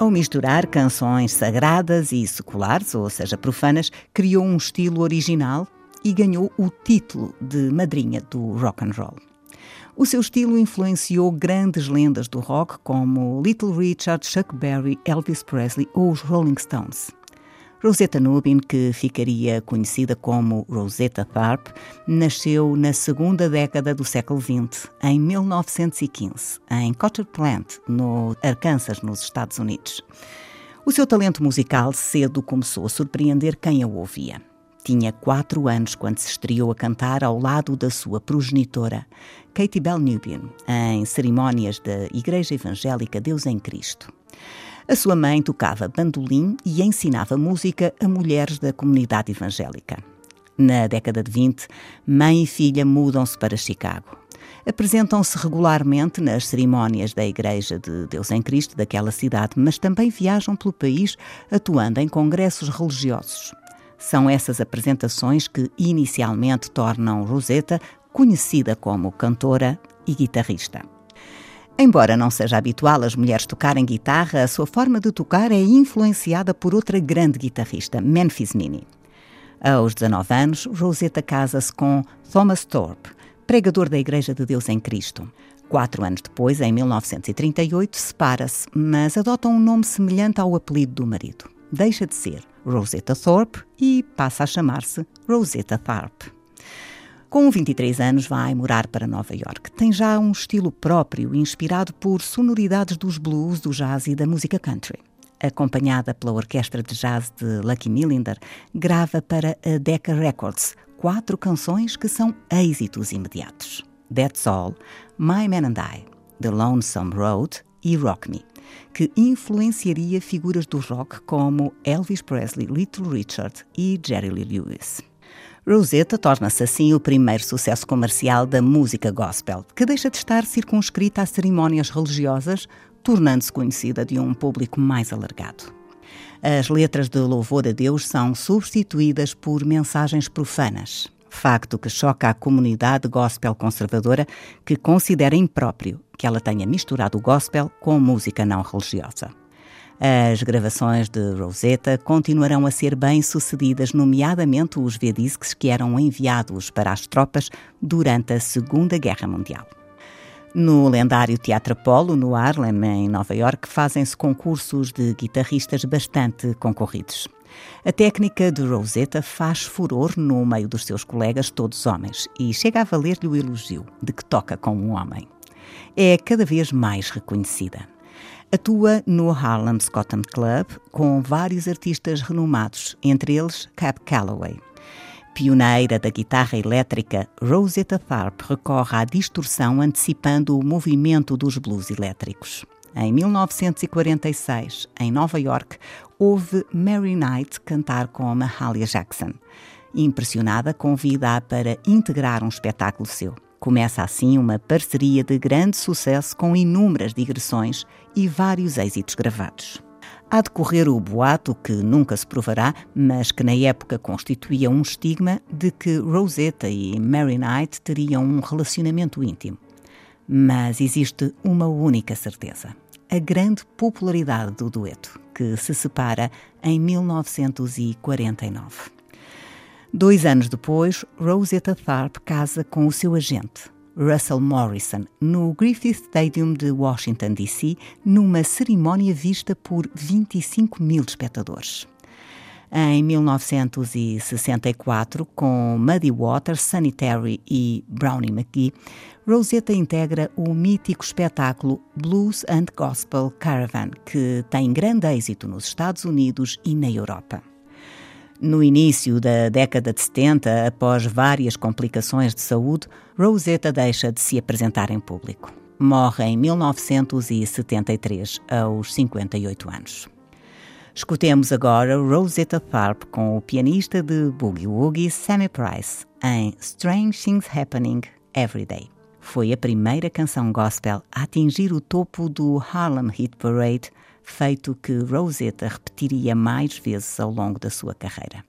Ao misturar canções sagradas e seculares, ou seja, profanas, criou um estilo original e ganhou o título de madrinha do rock and roll. O seu estilo influenciou grandes lendas do rock como Little Richard, Chuck Berry, Elvis Presley ou os Rolling Stones. Rosetta Nubin, que ficaria conhecida como Rosetta Tharpe, nasceu na segunda década do século XX, em 1915, em Cotter Plant, no Arkansas, nos Estados Unidos. O seu talento musical cedo começou a surpreender quem a ouvia. Tinha quatro anos quando se estreou a cantar ao lado da sua progenitora, Katie Bell Nubin, em cerimónias da Igreja Evangélica Deus em Cristo. A sua mãe tocava bandolim e ensinava música a mulheres da comunidade evangélica. Na década de 20, mãe e filha mudam-se para Chicago. Apresentam-se regularmente nas cerimónias da Igreja de Deus em Cristo daquela cidade, mas também viajam pelo país atuando em congressos religiosos. São essas apresentações que inicialmente tornam Rosetta conhecida como cantora e guitarrista. Embora não seja habitual as mulheres tocarem guitarra, a sua forma de tocar é influenciada por outra grande guitarrista, Memphis Minnie. Aos 19 anos, Rosetta casa-se com Thomas Thorpe, pregador da Igreja de Deus em Cristo. Quatro anos depois, em 1938, separa-se, mas adota um nome semelhante ao apelido do marido. Deixa de ser Rosetta Thorpe e passa a chamar-se Rosetta Tharpe. Com 23 anos, vai morar para Nova York. Tem já um estilo próprio, inspirado por sonoridades dos blues, do jazz e da música country. Acompanhada pela orquestra de jazz de Lucky Millinder, grava para a Decca Records quatro canções que são êxitos imediatos: That's All, My Man and I, The Lonesome Road e Rock Me, que influenciaria figuras do rock como Elvis Presley, Little Richard e Jerry Lee Lewis. Rosetta torna-se assim o primeiro sucesso comercial da música gospel, que deixa de estar circunscrita a cerimónias religiosas, tornando-se conhecida de um público mais alargado. As letras de louvor a Deus são substituídas por mensagens profanas, facto que choca a comunidade gospel conservadora que considera impróprio que ela tenha misturado o gospel com música não religiosa. As gravações de Rosetta continuarão a ser bem-sucedidas, nomeadamente os V-Discs que eram enviados para as tropas durante a Segunda Guerra Mundial. No lendário Teatro Apollo, no Harlem, em Nova York, fazem-se concursos de guitarristas bastante concorridos. A técnica de Rosetta faz furor no meio dos seus colegas, todos homens, e chega a valer-lhe o elogio de que toca com um homem. É cada vez mais reconhecida. Atua no Harlem Scotland Club com vários artistas renomados, entre eles Cab Calloway. Pioneira da guitarra elétrica, Rosetta Tharpe recorre à distorção antecipando o movimento dos blues elétricos. Em 1946, em Nova York, houve Mary Knight cantar com Mahalia Jackson. Impressionada, convida-a para integrar um espetáculo seu. Começa assim uma parceria de grande sucesso com inúmeras digressões e vários êxitos gravados. Há de correr o boato, que nunca se provará, mas que na época constituía um estigma, de que Rosetta e Mary Knight teriam um relacionamento íntimo. Mas existe uma única certeza: a grande popularidade do dueto, que se separa em 1949. Dois anos depois, Rosetta Tharpe casa com o seu agente, Russell Morrison, no Griffith Stadium de Washington, D.C., numa cerimónia vista por 25 mil espectadores. Em 1964, com Muddy Waters, Sanitary e Brownie McGee, Rosetta integra o mítico espetáculo Blues and Gospel Caravan, que tem grande êxito nos Estados Unidos e na Europa. No início da década de 70, após várias complicações de saúde, Rosetta deixa de se apresentar em público. Morre em 1973, aos 58 anos. Escutemos agora Rosetta Tharpe com o pianista de Boogie Woogie Sammy Price em Strange Things Happening Every Day. Foi a primeira canção gospel a atingir o topo do Harlem Hit Parade, feito que Rosetta repetiria mais vezes ao longo da sua carreira.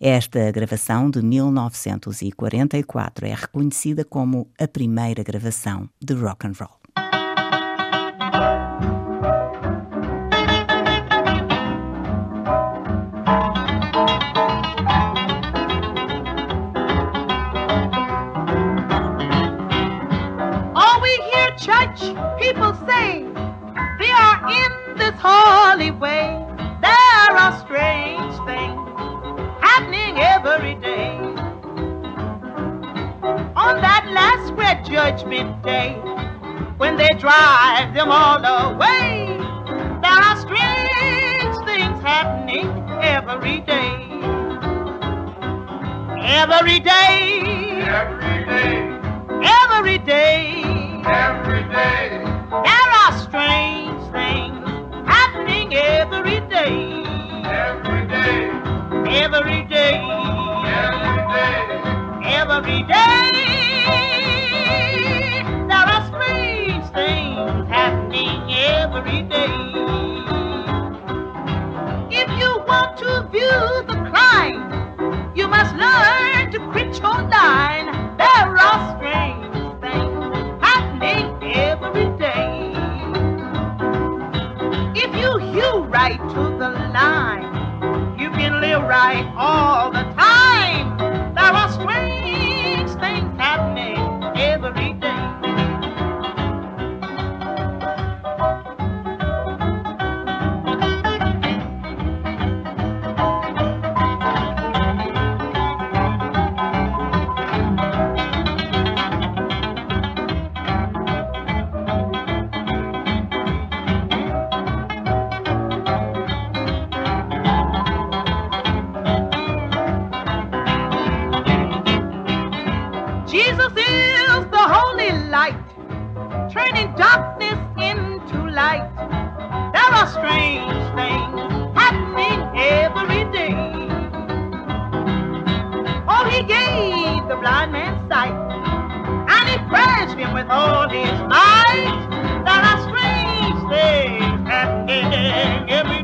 Esta gravação de 1944 é reconhecida como a primeira gravação de rock and roll. Holy way. There are strange things happening every day. On that last great judgment day, when they drive them all away, there are strange things happening every day. Every day. Every day. Every day. Every day. There are live right all the turning darkness into light. There are strange things happening every day. Oh, he gave the blind man sight, and he praised him with all his might. There are strange things happening every day.